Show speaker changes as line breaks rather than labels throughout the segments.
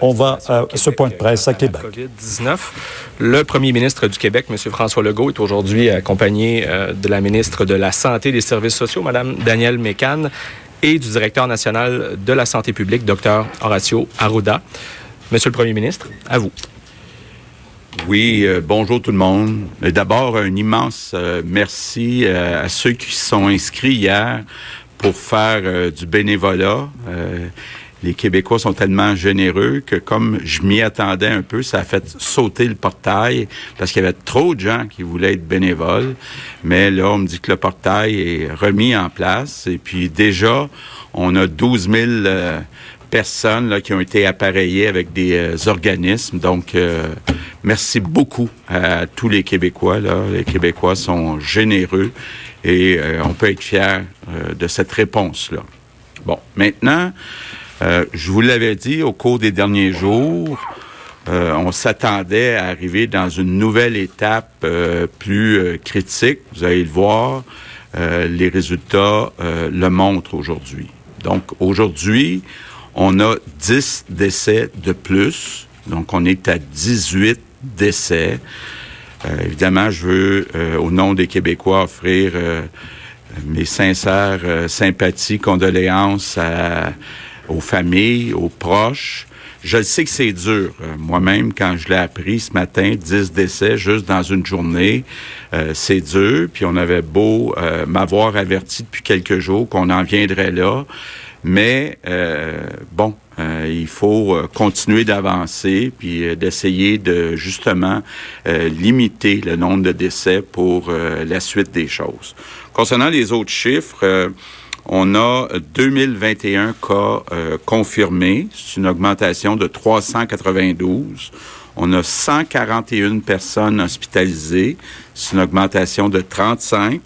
On va à ce point de presse à Québec.
COVID-19. Le premier ministre du Québec, M. François Legault, est aujourd'hui accompagné euh, de la ministre de la Santé et des Services sociaux, Mme Danielle Mécan, et du directeur national de la santé publique, Dr. Horacio Arruda. Monsieur le Premier ministre, à vous.
Oui, euh, bonjour tout le monde. D'abord, un immense euh, merci à ceux qui sont inscrits hier pour faire du bénévolat les Québécois sont tellement généreux que comme je m'y attendais un peu, ça a fait sauter le portail parce qu'il y avait trop de gens qui voulaient être bénévoles. Mais là, on me dit que le portail est remis en place et puis déjà, on a 12 000 euh, personnes là, qui ont été appareillées avec des euh, organismes. Donc, euh, merci beaucoup à tous les Québécois. Les Québécois sont généreux et on peut être fier de cette réponse-là. Bon, maintenant, euh, je vous l'avais dit au cours des derniers jours, euh, on s'attendait à arriver dans une nouvelle étape euh, plus critique. Vous allez le voir, les résultats le montrent aujourd'hui. Donc aujourd'hui, on a 10 décès de plus. Donc on est à 18 décès. évidemment, je veux, au nom des Québécois, offrir mes sincères sympathies, condoléances à aux familles, aux proches. Je sais que c'est dur. Euh, moi-même, quand je l'ai appris ce matin, 10 décès juste dans une journée, euh, c'est dur. Puis on avait beau euh, m'avoir averti depuis quelques jours qu'on en viendrait là. Mais bon, il faut continuer d'avancer puis d'essayer de justement limiter le nombre de décès pour la suite des choses. Concernant les autres chiffres, on a 2021 cas euh, confirmés. C'est une augmentation de 392. On a 141 personnes hospitalisées. C'est une augmentation de 35.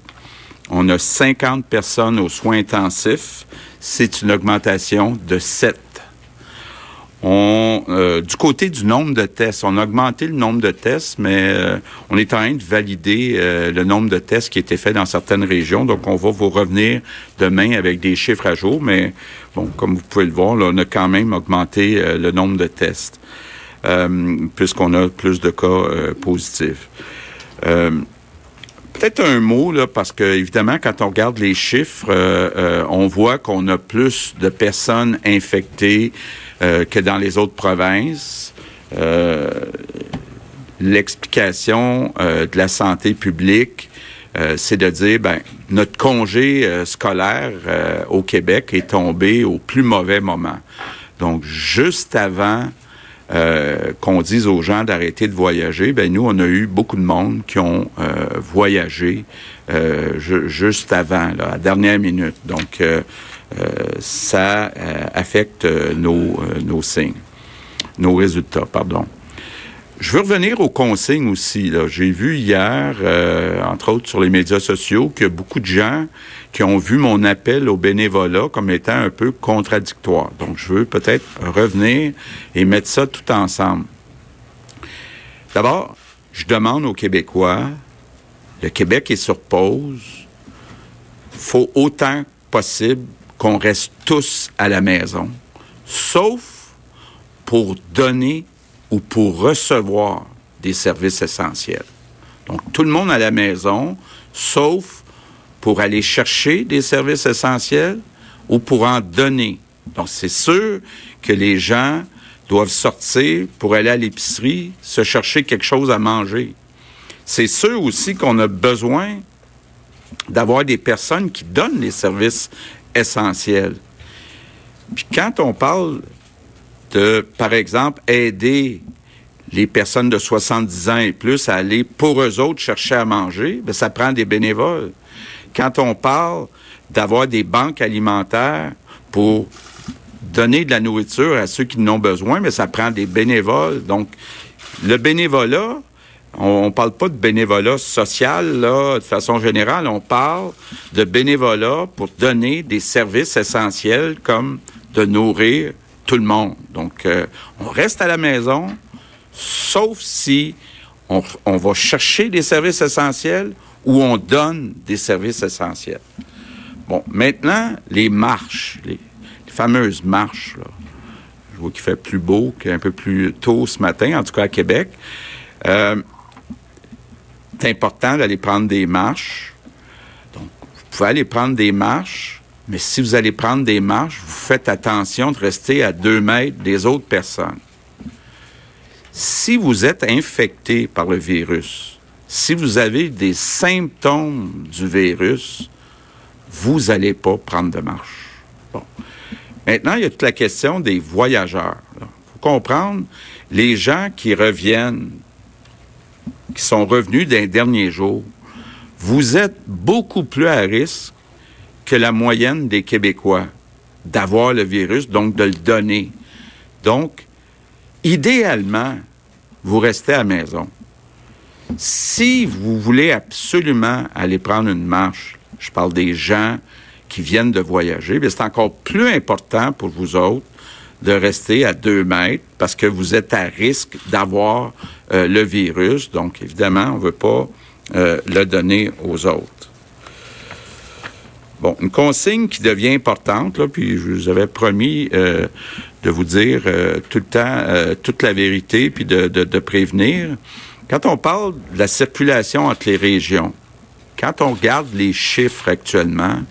On a 50 personnes aux soins intensifs. C'est une augmentation de 7. On, euh, du côté du nombre de tests, on a augmenté le nombre de tests, mais euh, on est en train de valider euh, le nombre de tests qui étaient faits dans certaines régions. Donc, on va vous revenir demain avec des chiffres à jour. Mais bon, comme vous pouvez le voir, on a quand même augmenté le nombre de tests puisqu'on a plus de cas positifs. Peut-être un mot, là, parce que évidemment, quand on regarde les chiffres, on voit qu'on a plus de personnes infectées euh, que dans les autres provinces. Euh, l'explication euh, de la santé publique, c'est de dire, ben, notre congé scolaire au Québec est tombé au plus mauvais moment. Donc, juste avant qu'on dise aux gens d'arrêter de voyager, ben nous, on a eu beaucoup de monde qui ont voyagé juste avant, à dernière minute. Donc, euh, ça euh, affecte euh, nos, nos signes, nos résultats, pardon. Je veux revenir aux consignes aussi. J'ai vu hier, entre autres sur les médias sociaux, que beaucoup de gens qui ont vu mon appel au bénévolat comme étant un peu contradictoire. Donc, je veux peut-être revenir et mettre ça tout ensemble. D'abord, je demande aux Québécois, le Québec est sur pause, faut autant possible qu'on reste tous à la maison, sauf pour donner ou pour recevoir des services essentiels. Donc, tout le monde à la maison, sauf pour aller chercher des services essentiels ou pour en donner. Donc, c'est sûr que les gens doivent sortir pour aller à l'épicerie, se chercher quelque chose à manger. C'est sûr aussi qu'on a besoin d'avoir des personnes qui donnent les services essentiel. Puis quand on parle de, par exemple, aider les personnes de 70 ans et plus à aller pour eux autres chercher à manger, bien, ça prend des bénévoles. Quand on parle d'avoir des banques alimentaires pour donner de la nourriture à ceux qui en ont besoin, mais ça prend des bénévoles. Donc, le bénévolat, on ne parle pas de bénévolat social, là, de façon générale. On parle de bénévolat pour donner des services essentiels comme de nourrir tout le monde. Donc, euh, on reste à la maison, sauf si on, va chercher des services essentiels ou on donne des services essentiels. Bon, maintenant, les marches, les, fameuses marches, là. Je vois qu'il fait plus beau qu'un peu plus tôt ce matin, en tout cas à Québec. Euh, c'est important d'aller prendre des marches. Donc, vous pouvez aller prendre des marches, mais si vous allez prendre des marches, vous faites attention de rester à deux mètres des autres personnes. Si vous êtes infecté par le virus, si vous avez des symptômes du virus, vous n'allez pas prendre de marche. Bon. Maintenant, il y a toute la question des voyageurs. Il faut comprendre, les gens qui reviennent qui sont revenus d'un dernier jour, vous êtes beaucoup plus à risque que la moyenne des Québécois d'avoir le virus, donc de le donner. Donc, idéalement, vous restez à la maison. Si vous voulez absolument aller prendre une marche, je parle des gens qui viennent de voyager, c'est encore plus important pour vous autres de rester à deux mètres parce que vous êtes à risque d'avoir euh, le virus. Donc, évidemment, on ne veut pas euh, le donner aux autres. Une consigne qui devient importante, puis je vous avais promis euh, de vous dire tout le temps toute la vérité, puis de, de, prévenir. Quand on parle de la circulation entre les régions, quand on regarde les chiffres actuellement,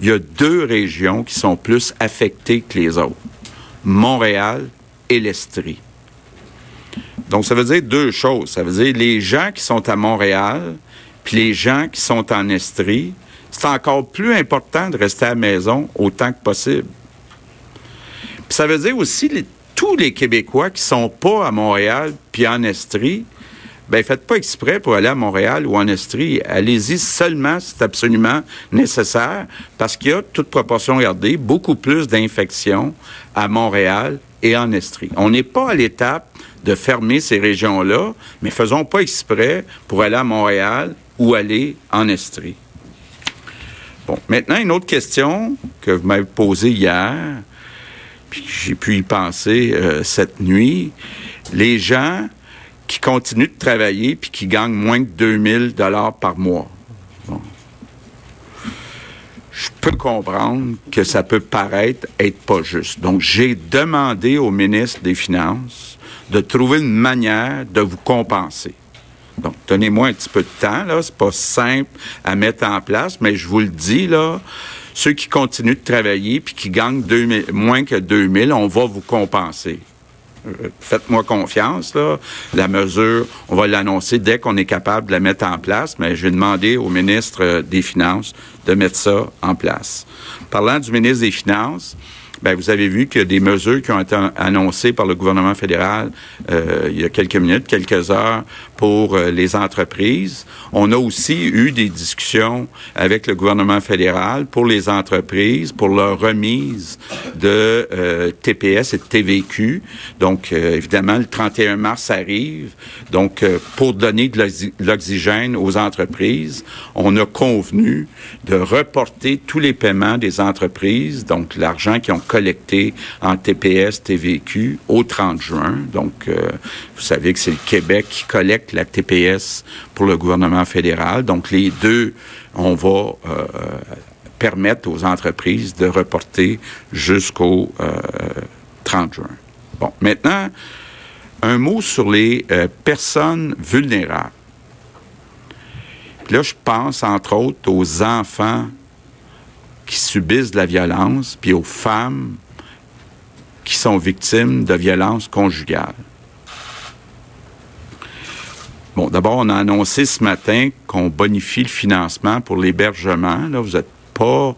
il y a deux régions qui sont plus affectées que les autres. Montréal et l'Estrie. Donc, ça veut dire deux choses. Ça veut dire les gens qui sont à Montréal, puis les gens qui sont en Estrie, c'est encore plus important de rester à la maison autant que possible. Puis ça veut dire aussi tous les Québécois qui sont pas à Montréal puis en Estrie, ben faites pas exprès pour aller à Montréal ou en Estrie. Allez-y seulement si c'est absolument nécessaire, parce qu'il y a, toute proportion gardée, beaucoup plus d'infections à Montréal et en Estrie. On n'est pas à l'étape de fermer ces régions-là, mais faisons pas exprès pour aller à Montréal ou aller en Estrie. Bon, maintenant, une autre question que vous m'avez posée hier, puis j'ai pu y penser euh, cette nuit. Les gens qui continuent de travailler puis qui gagnent moins de 2000 dollars par mois. Je peux comprendre que ça peut paraître être pas juste. Donc, j'ai demandé au ministre des Finances de trouver une manière de vous compenser. Donc, donnez-moi un petit peu de temps, là. C'est pas simple à mettre en place, mais je vous le dis. Ceux qui continuent de travailler puis qui gagnent moins que 2000, on va vous compenser. Euh, faites-moi confiance, là. La mesure, on va l'annoncer dès qu'on est capable de la mettre en place, mais je vais demander au ministre des Finances de mettre ça en place. Parlant du ministre des Finances, ben, vous avez vu a des mesures qui ont été annoncées par le gouvernement fédéral euh, il y a quelques minutes, quelques heures pour euh, les entreprises. On a aussi eu des discussions avec le gouvernement fédéral pour les entreprises, pour leur remise de euh, TPS et de TVQ. Donc, évidemment, le 31 mars arrive. Donc, pour donner de l'oxygène aux entreprises, on a convenu de reporter tous les paiements des entreprises, donc l'argent qui ont collecté en TPS, TVQ au 30 juin. Donc, euh, vous savez que c'est le Québec qui collecte la TPS pour le gouvernement fédéral. Donc, les deux, on va euh, permettre aux entreprises de reporter jusqu'au 30 euh, juin. Bon, maintenant, un mot sur les personnes vulnérables. Là, je pense entre autres aux enfants qui subissent de la violence, puis aux femmes qui sont victimes de violences conjugales. Bon, d'abord, on a annoncé ce matin qu'on bonifie le financement pour l'hébergement. Là, vous êtes pas,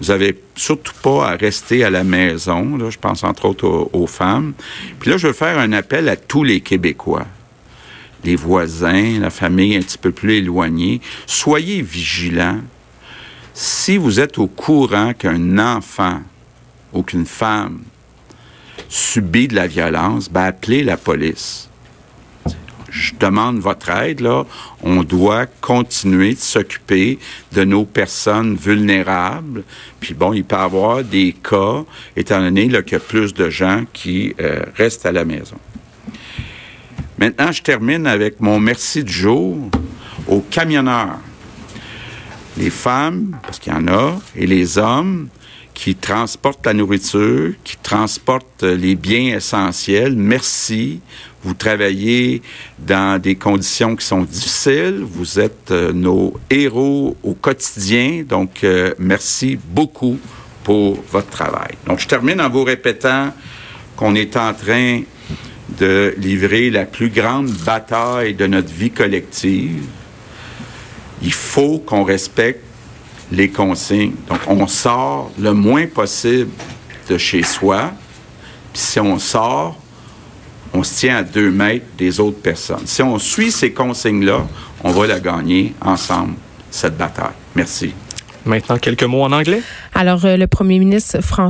vous avez surtout pas à rester à la maison. Là, je pense entre autres aux, aux, femmes. Puis là, je veux faire un appel à tous les Québécois, les voisins, la famille un petit peu plus éloignée. Soyez vigilants si vous êtes au courant qu'un enfant ou qu'une femme subit de la violence, ben appelez la police je demande votre aide, là. On doit continuer de s'occuper de nos personnes vulnérables. Puis bon, il peut y avoir des cas, étant donné qu'il y a plus de gens qui euh, restent à la maison. Maintenant, je termine avec mon merci du jour aux camionneurs. Les femmes, parce qu'il y en a, et les hommes qui transportent la nourriture, qui transportent les biens essentiels. Merci. Vous travaillez dans des conditions qui sont difficiles. Vous êtes euh, nos héros au quotidien. Donc, euh, merci beaucoup pour votre travail. Donc, je termine en vous répétant qu'on est en train de livrer la plus grande bataille de notre vie collective. Il faut qu'on respecte les consignes. Donc, on sort le moins possible de chez soi. Puis si on sort, on se tient à deux mètres des autres personnes. Si on suit ces consignes-là, on va la gagner ensemble, cette bataille. Merci.
Maintenant, quelques mots en anglais?
Alors, euh, le premier ministre François